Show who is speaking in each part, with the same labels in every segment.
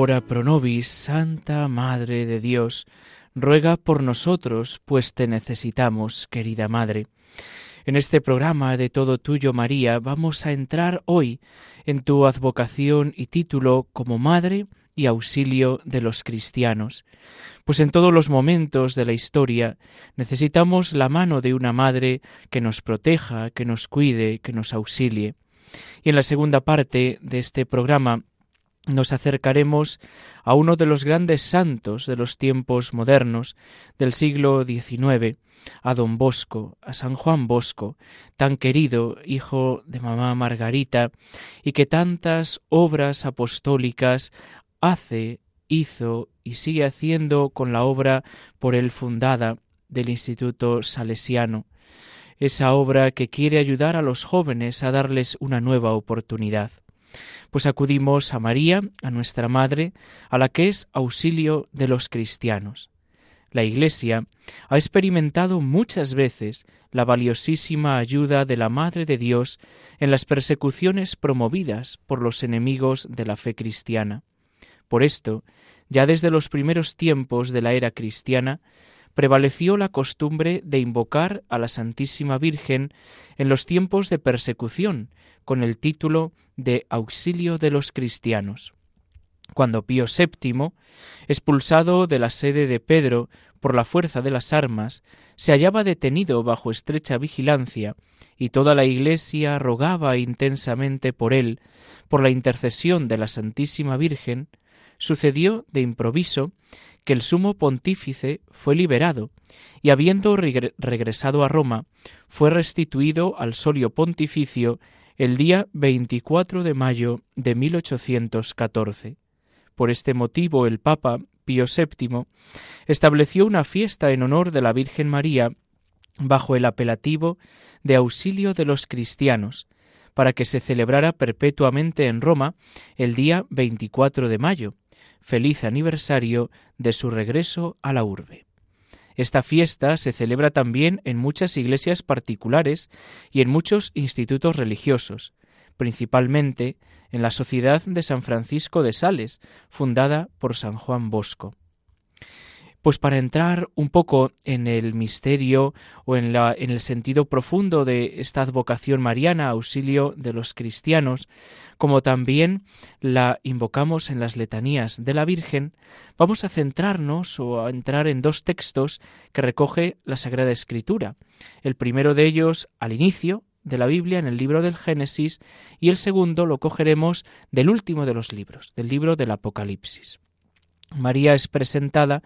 Speaker 1: Ora pro nobis, Santa Madre de Dios, ruega por nosotros, pues te necesitamos, querida Madre. En este programa de Todo Tuyo, María, vamos a entrar hoy en tu advocación y título como Madre y auxilio de los cristianos, pues en todos los momentos de la historia necesitamos la mano de una madre que nos proteja, que nos cuide, que nos auxilie. Y en la segunda parte de este programa nos acercaremos a uno de los grandes santos de los tiempos modernos del siglo XIX, a don Bosco, a San Juan Bosco, tan querido hijo de mamá Margarita, y que tantas obras apostólicas hace, hizo y sigue haciendo con la obra por él fundada del Instituto Salesiano, esa obra que quiere ayudar a los jóvenes a darles una nueva oportunidad pues acudimos a María, a nuestra Madre, a la que es auxilio de los cristianos. La Iglesia ha experimentado muchas veces la valiosísima ayuda de la Madre de Dios en las persecuciones promovidas por los enemigos de la fe cristiana. Por esto, ya desde los primeros tiempos de la era cristiana, prevaleció la costumbre de invocar a la Santísima Virgen en los tiempos de persecución con el título de Auxilio de los Cristianos. Cuando Pío VII, expulsado de la sede de Pedro por la fuerza de las armas, se hallaba detenido bajo estrecha vigilancia, y toda la Iglesia rogaba intensamente por él, por la intercesión de la Santísima Virgen, sucedió de improviso que el sumo pontífice fue liberado y habiendo regresado a Roma, fue restituido al solio pontificio el día 24 de mayo de 1814. Por este motivo el Papa Pío VII estableció una fiesta en honor de la Virgen María bajo el apelativo de auxilio de los cristianos, para que se celebrara perpetuamente en Roma el día 24 de mayo, feliz aniversario de su regreso a la urbe. Esta fiesta se celebra también en muchas iglesias particulares y en muchos institutos religiosos, principalmente en la Sociedad de San Francisco de Sales, fundada por San Juan Bosco. Pues para entrar un poco en el misterio o en, la, en el sentido profundo de esta advocación mariana, auxilio de los cristianos, como también la invocamos en las letanías de la Virgen, vamos a centrarnos o a entrar en dos textos que recoge la Sagrada Escritura. El primero de ellos al inicio, de la Biblia en el libro del Génesis y el segundo lo cogeremos del último de los libros, del libro del Apocalipsis. María es presentada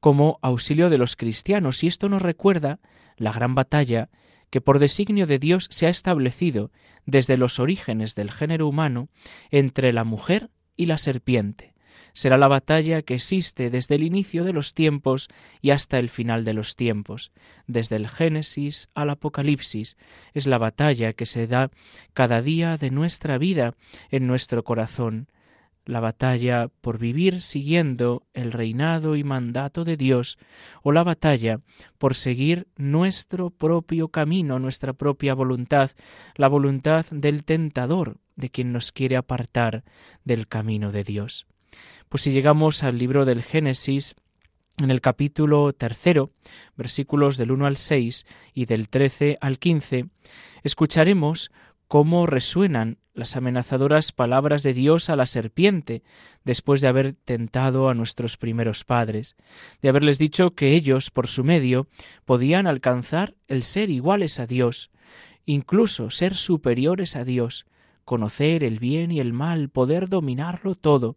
Speaker 1: como auxilio de los cristianos y esto nos recuerda la gran batalla que por designio de Dios se ha establecido desde los orígenes del género humano entre la mujer y la serpiente. Será la batalla que existe desde el inicio de los tiempos y hasta el final de los tiempos. Desde el Génesis al Apocalipsis es la batalla que se da cada día de nuestra vida en nuestro corazón la batalla por vivir siguiendo el reinado y mandato de Dios, o la batalla por seguir nuestro propio camino, nuestra propia voluntad, la voluntad del tentador, de quien nos quiere apartar del camino de Dios. Pues si llegamos al libro del Génesis, en el capítulo tercero, versículos del 1 al 6 y del 13 al 15, escucharemos cómo resuenan las amenazadoras palabras de Dios a la serpiente después de haber tentado a nuestros primeros padres, de haberles dicho que ellos, por su medio, podían alcanzar el ser iguales a Dios, incluso ser superiores a Dios, conocer el bien y el mal, poder dominarlo todo.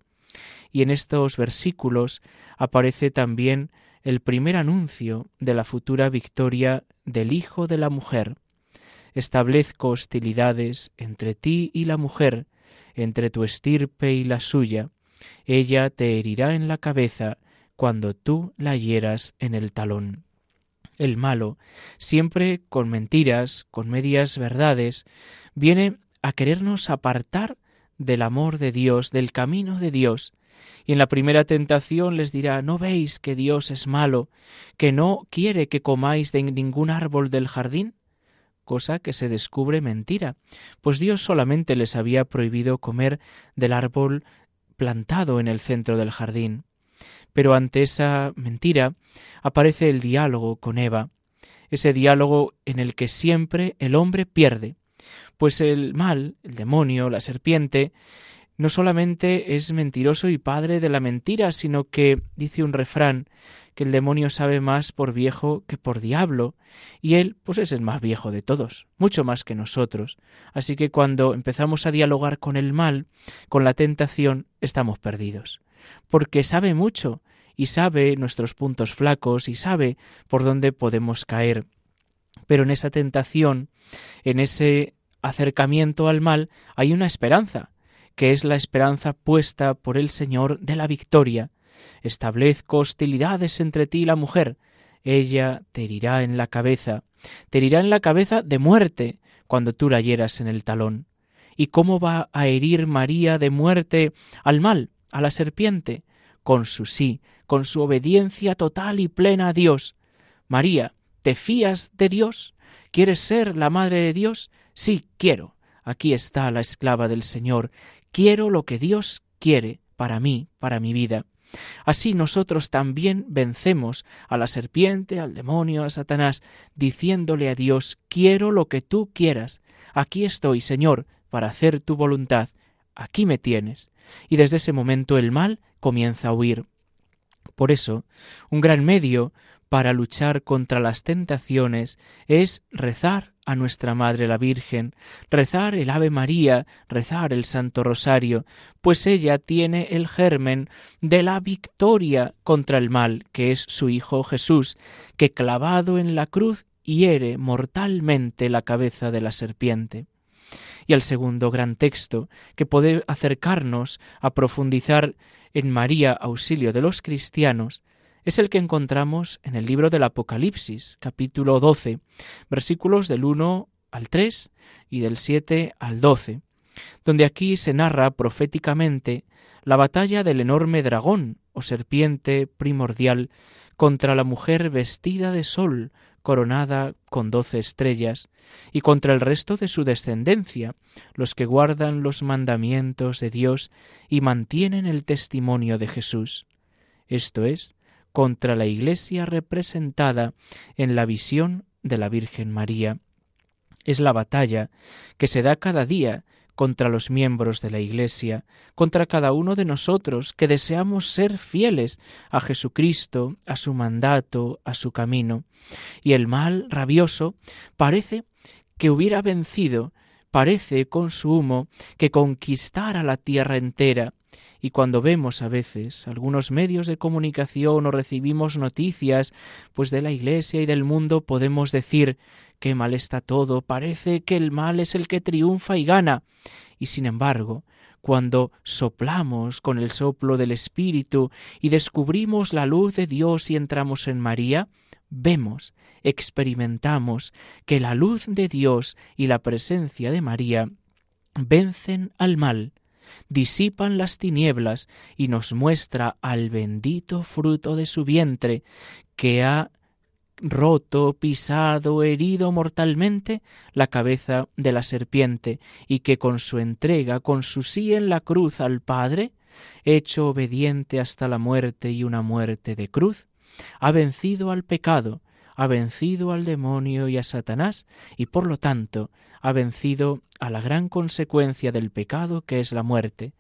Speaker 1: Y en estos versículos aparece también el primer anuncio de la futura victoria del Hijo de la mujer. Establezco hostilidades entre ti y la mujer, entre tu estirpe y la suya. Ella te herirá en la cabeza cuando tú la hieras en el talón. El malo, siempre con mentiras, con medias verdades, viene a querernos apartar del amor de Dios, del camino de Dios, y en la primera tentación les dirá ¿No veis que Dios es malo, que no quiere que comáis de ningún árbol del jardín? Cosa que se descubre mentira, pues Dios solamente les había prohibido comer del árbol plantado en el centro del jardín. Pero ante esa mentira aparece el diálogo con Eva, ese diálogo en el que siempre el hombre pierde, pues el mal, el demonio, la serpiente, no solamente es mentiroso y padre de la mentira, sino que, dice un refrán, que el demonio sabe más por viejo que por diablo, y él, pues es el más viejo de todos, mucho más que nosotros. Así que cuando empezamos a dialogar con el mal, con la tentación, estamos perdidos, porque sabe mucho, y sabe nuestros puntos flacos, y sabe por dónde podemos caer. Pero en esa tentación, en ese acercamiento al mal, hay una esperanza, que es la esperanza puesta por el Señor de la victoria. Establezco hostilidades entre ti y la mujer. Ella te herirá en la cabeza, te herirá en la cabeza de muerte cuando tú la hieras en el talón. ¿Y cómo va a herir María de muerte al mal, a la serpiente? Con su sí, con su obediencia total y plena a Dios. María, ¿te fías de Dios? ¿Quieres ser la madre de Dios? Sí, quiero. Aquí está la esclava del Señor, quiero lo que Dios quiere para mí, para mi vida. Así nosotros también vencemos a la serpiente, al demonio, a Satanás, diciéndole a Dios, quiero lo que tú quieras. Aquí estoy, Señor, para hacer tu voluntad. Aquí me tienes. Y desde ese momento el mal comienza a huir. Por eso, un gran medio para luchar contra las tentaciones es rezar a nuestra Madre la Virgen, rezar el Ave María, rezar el Santo Rosario, pues ella tiene el germen de la victoria contra el mal, que es su Hijo Jesús, que clavado en la cruz hiere mortalmente la cabeza de la serpiente. Y el segundo gran texto que puede acercarnos a profundizar en María, auxilio de los cristianos, es el que encontramos en el libro del Apocalipsis, capítulo 12, versículos del 1 al 3 y del 7 al 12, donde aquí se narra proféticamente la batalla del enorme dragón o serpiente primordial contra la mujer vestida de sol, coronada con doce estrellas, y contra el resto de su descendencia, los que guardan los mandamientos de Dios y mantienen el testimonio de Jesús. Esto es, contra la Iglesia representada en la visión de la Virgen María. Es la batalla que se da cada día contra los miembros de la Iglesia, contra cada uno de nosotros que deseamos ser fieles a Jesucristo, a su mandato, a su camino. Y el mal rabioso parece que hubiera vencido, parece con su humo que conquistara la tierra entera, y cuando vemos a veces algunos medios de comunicación o recibimos noticias pues de la Iglesia y del mundo podemos decir qué mal está todo, parece que el mal es el que triunfa y gana. Y sin embargo, cuando soplamos con el soplo del Espíritu y descubrimos la luz de Dios y entramos en María, vemos, experimentamos que la luz de Dios y la presencia de María vencen al mal, disipan las tinieblas y nos muestra al bendito fruto de su vientre, que ha roto, pisado, herido mortalmente la cabeza de la serpiente, y que con su entrega, con su sí en la cruz al Padre, hecho obediente hasta la muerte y una muerte de cruz, ha vencido al pecado, ha vencido al demonio y a Satanás, y por lo tanto ha vencido a la gran consecuencia del pecado que es la muerte,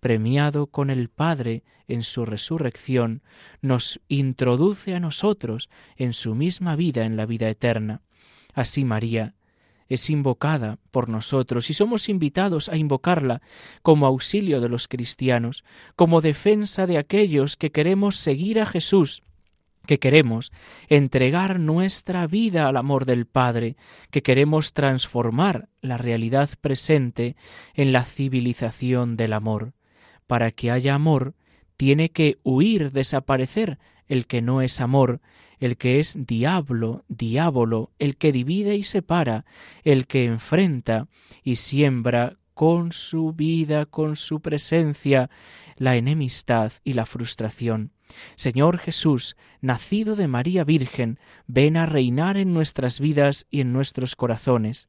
Speaker 1: premiado con el Padre en su resurrección, nos introduce a nosotros en su misma vida en la vida eterna. Así María es invocada por nosotros y somos invitados a invocarla como auxilio de los cristianos, como defensa de aquellos que queremos seguir a Jesús que queremos entregar nuestra vida al amor del Padre, que queremos transformar la realidad presente en la civilización del amor. Para que haya amor, tiene que huir, desaparecer el que no es amor, el que es diablo, diabolo, el que divide y separa, el que enfrenta y siembra con su vida, con su presencia, la enemistad y la frustración. Señor Jesús, nacido de María Virgen, ven a reinar en nuestras vidas y en nuestros corazones.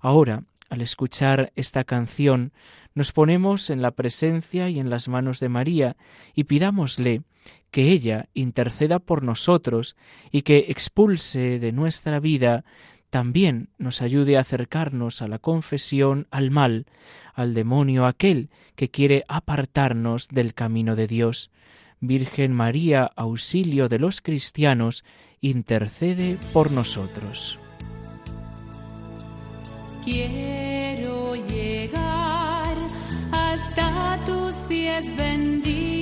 Speaker 1: Ahora, al escuchar esta canción, nos ponemos en la presencia y en las manos de María y pidámosle que ella interceda por nosotros y que expulse de nuestra vida también nos ayude a acercarnos a la confesión, al mal, al demonio aquel que quiere apartarnos del camino de Dios. Virgen María, auxilio de los cristianos, intercede por nosotros.
Speaker 2: Quiero llegar hasta tus pies benditos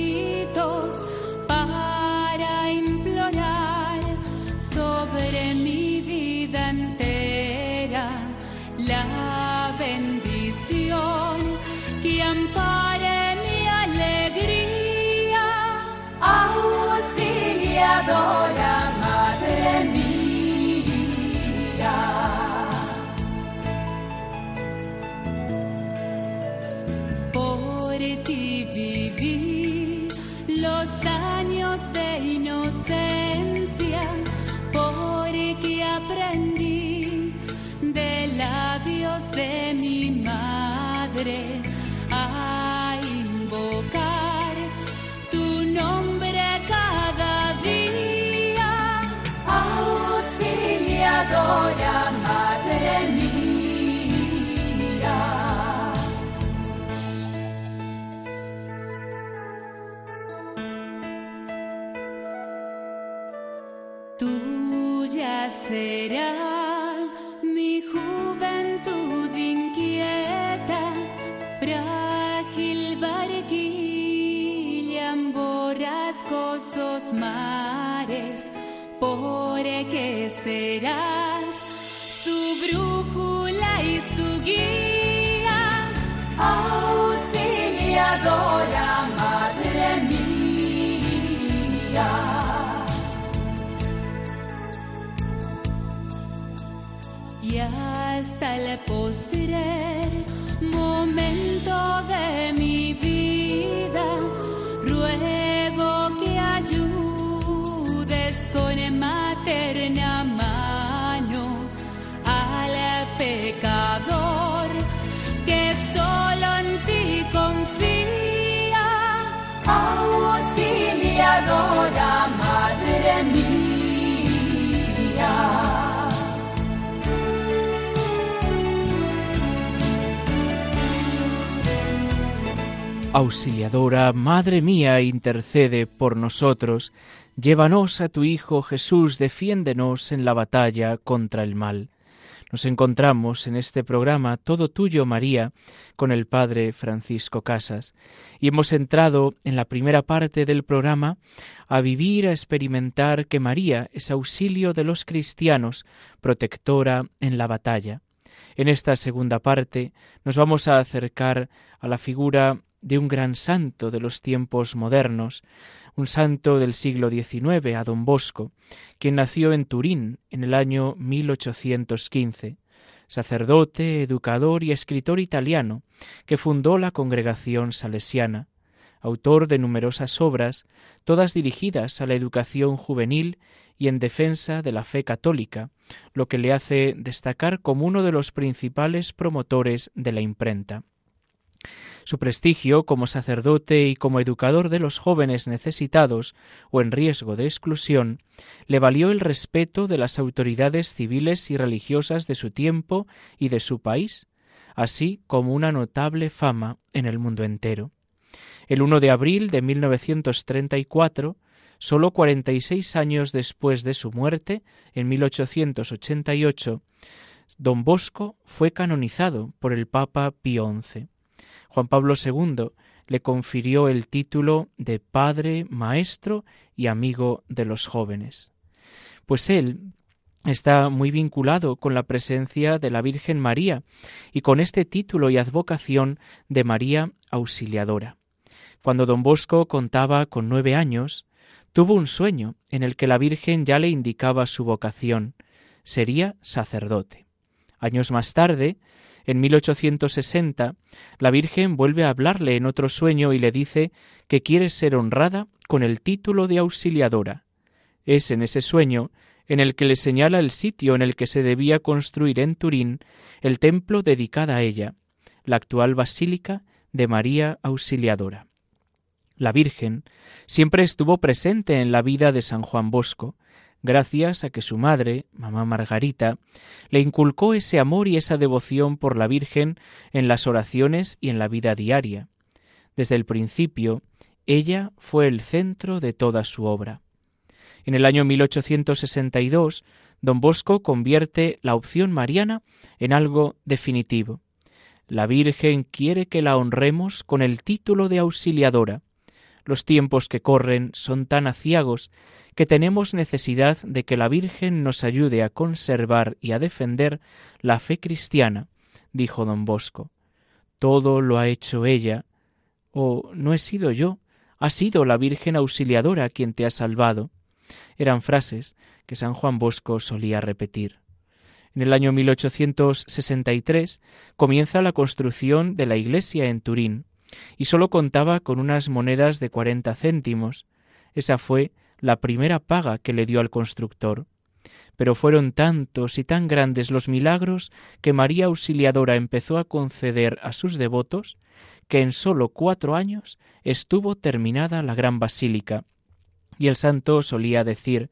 Speaker 2: auxiliadora, madre mía. Por ti viví los años de inocencia, porque aprendí de labios de mi madre serás su brújula y su guía, auxiliadora, madre mía. y hasta el postrer
Speaker 1: auxiliadora madre mía intercede por nosotros, llévanos a tu Hijo Jesús, defiéndenos en la batalla contra el mal. Nos encontramos en este programa Todo Tuyo, María, con el Padre Francisco Casas, y hemos entrado en la primera parte del programa a vivir, a experimentar que María es auxilio de los cristianos, protectora en la batalla. En esta segunda parte nos vamos a acercar a la figura de un gran santo de los tiempos modernos, un santo del siglo XIX, a don Bosco, quien nació en Turín en el año 1815, sacerdote, educador y escritor italiano, que fundó la congregación salesiana, autor de numerosas obras, todas dirigidas a la educación juvenil y en defensa de la fe católica, lo que le hace destacar como uno de los principales promotores de la imprenta. Su prestigio como sacerdote y como educador de los jóvenes necesitados o en riesgo de exclusión le valió el respeto de las autoridades civiles y religiosas de su tiempo y de su país, así como una notable fama en el mundo entero. El 1 de abril de 1934, sólo 46 años después de su muerte, en 1888, don Bosco fue canonizado por el Papa Pío XI. Juan Pablo II le confirió el título de Padre, Maestro y Amigo de los jóvenes. Pues él está muy vinculado con la presencia de la Virgen María y con este título y advocación de María Auxiliadora. Cuando don Bosco contaba con nueve años, tuvo un sueño en el que la Virgen ya le indicaba su vocación. Sería sacerdote. Años más tarde, en 1860, la Virgen vuelve a hablarle en otro sueño y le dice que quiere ser honrada con el título de auxiliadora. Es en ese sueño en el que le señala el sitio en el que se debía construir en Turín el templo dedicado a ella, la actual Basílica de María Auxiliadora. La Virgen siempre estuvo presente en la vida de San Juan Bosco, gracias a que su madre, mamá Margarita, le inculcó ese amor y esa devoción por la Virgen en las oraciones y en la vida diaria. Desde el principio, ella fue el centro de toda su obra. En el año 1862, don Bosco convierte la opción mariana en algo definitivo. La Virgen quiere que la honremos con el título de auxiliadora. Los tiempos que corren son tan aciagos que tenemos necesidad de que la Virgen nos ayude a conservar y a defender la fe cristiana, dijo don Bosco. Todo lo ha hecho ella, o no he sido yo, ha sido la Virgen auxiliadora quien te ha salvado. Eran frases que San Juan Bosco solía repetir. En el año 1863 comienza la construcción de la iglesia en Turín y sólo contaba con unas monedas de cuarenta céntimos. Esa fue la primera paga que le dio al constructor. Pero fueron tantos y tan grandes los milagros que María Auxiliadora empezó a conceder a sus devotos que en sólo cuatro años estuvo terminada la gran basílica, y el santo solía decir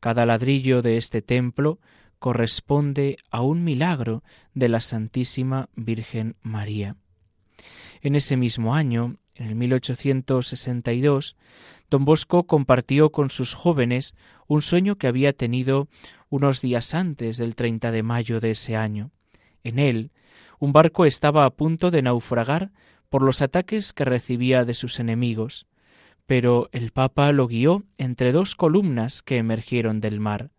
Speaker 1: cada ladrillo de este templo corresponde a un milagro de la Santísima Virgen María. En ese mismo año, en el 1862, don Bosco compartió con sus jóvenes un sueño que había tenido unos días antes del 30 de mayo de ese año. En él, un barco estaba a punto de naufragar por los ataques que recibía de sus enemigos pero el Papa lo guió entre dos columnas que emergieron del mar.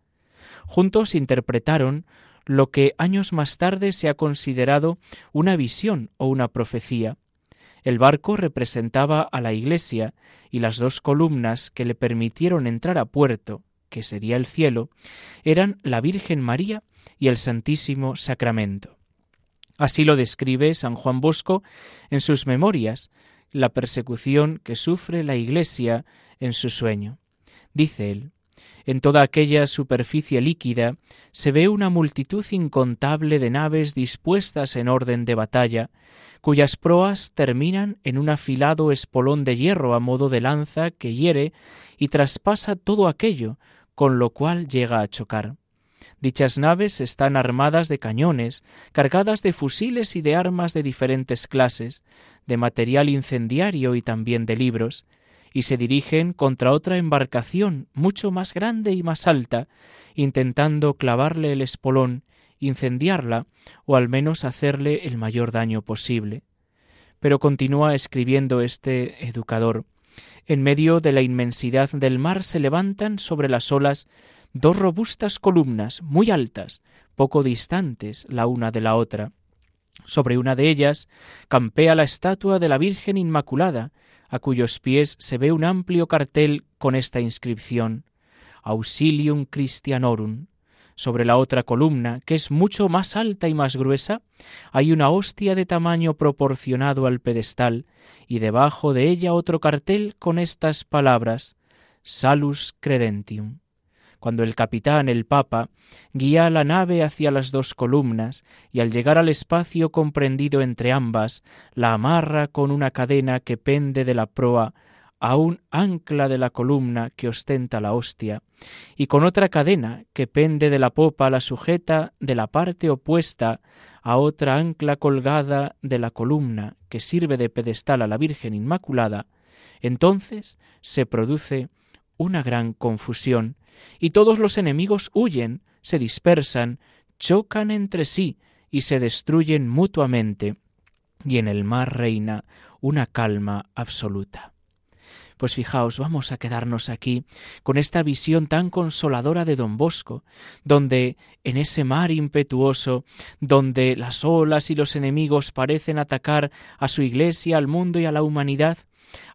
Speaker 1: Juntos interpretaron lo que años más tarde se ha considerado una visión o una profecía. El barco representaba a la Iglesia y las dos columnas que le permitieron entrar a puerto, que sería el cielo, eran la Virgen María y el Santísimo Sacramento. Así lo describe San Juan Bosco en sus memorias, la persecución que sufre la Iglesia en su sueño. Dice él, en toda aquella superficie líquida se ve una multitud incontable de naves dispuestas en orden de batalla, cuyas proas terminan en un afilado espolón de hierro a modo de lanza que hiere y traspasa todo aquello, con lo cual llega a chocar. Dichas naves están armadas de cañones, cargadas de fusiles y de armas de diferentes clases, de material incendiario y también de libros, y se dirigen contra otra embarcación mucho más grande y más alta, intentando clavarle el espolón, incendiarla o al menos hacerle el mayor daño posible. Pero continúa escribiendo este educador. En medio de la inmensidad del mar se levantan sobre las olas dos robustas columnas muy altas, poco distantes la una de la otra. Sobre una de ellas campea la estatua de la Virgen Inmaculada, a cuyos pies se ve un amplio cartel con esta inscripción Auxilium Christianorum. Sobre la otra columna, que es mucho más alta y más gruesa, hay una hostia de tamaño proporcionado al pedestal, y debajo de ella otro cartel con estas palabras Salus Credentium cuando el capitán, el Papa, guía la nave hacia las dos columnas y al llegar al espacio comprendido entre ambas, la amarra con una cadena que pende de la proa a un ancla de la columna que ostenta la hostia, y con otra cadena que pende de la popa la sujeta de la parte opuesta a otra ancla colgada de la columna que sirve de pedestal a la Virgen Inmaculada, entonces se produce una gran confusión, y todos los enemigos huyen, se dispersan, chocan entre sí y se destruyen mutuamente, y en el mar reina una calma absoluta. Pues fijaos, vamos a quedarnos aquí con esta visión tan consoladora de don Bosco, donde en ese mar impetuoso, donde las olas y los enemigos parecen atacar a su iglesia, al mundo y a la humanidad,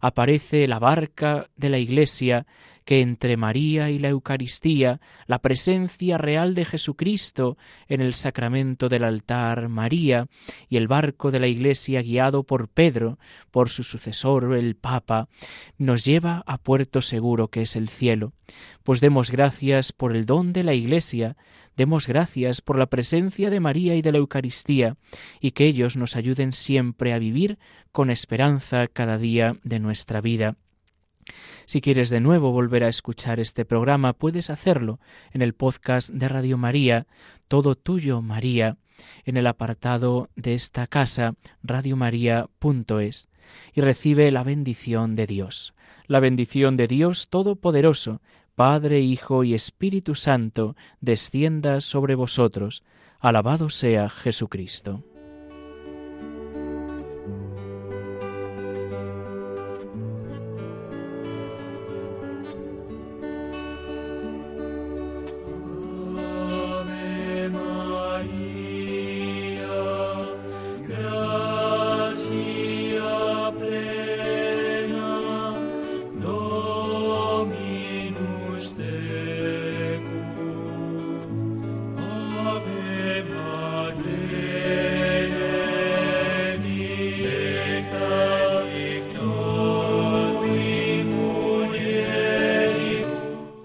Speaker 1: aparece la barca de la iglesia que entre María y la Eucaristía, la presencia real de Jesucristo en el sacramento del altar María y el barco de la Iglesia guiado por Pedro, por su sucesor el Papa, nos lleva a puerto seguro que es el cielo. Pues demos gracias por el don de la Iglesia, demos gracias por la presencia de María y de la Eucaristía, y que ellos nos ayuden siempre a vivir con esperanza cada día de nuestra vida. Si quieres de nuevo volver a escuchar este programa, puedes hacerlo en el podcast de Radio María, Todo Tuyo María, en el apartado de esta casa, radiomaria.es, y recibe la bendición de Dios. La bendición de Dios Todopoderoso, Padre, Hijo y Espíritu Santo, descienda sobre vosotros. Alabado sea Jesucristo.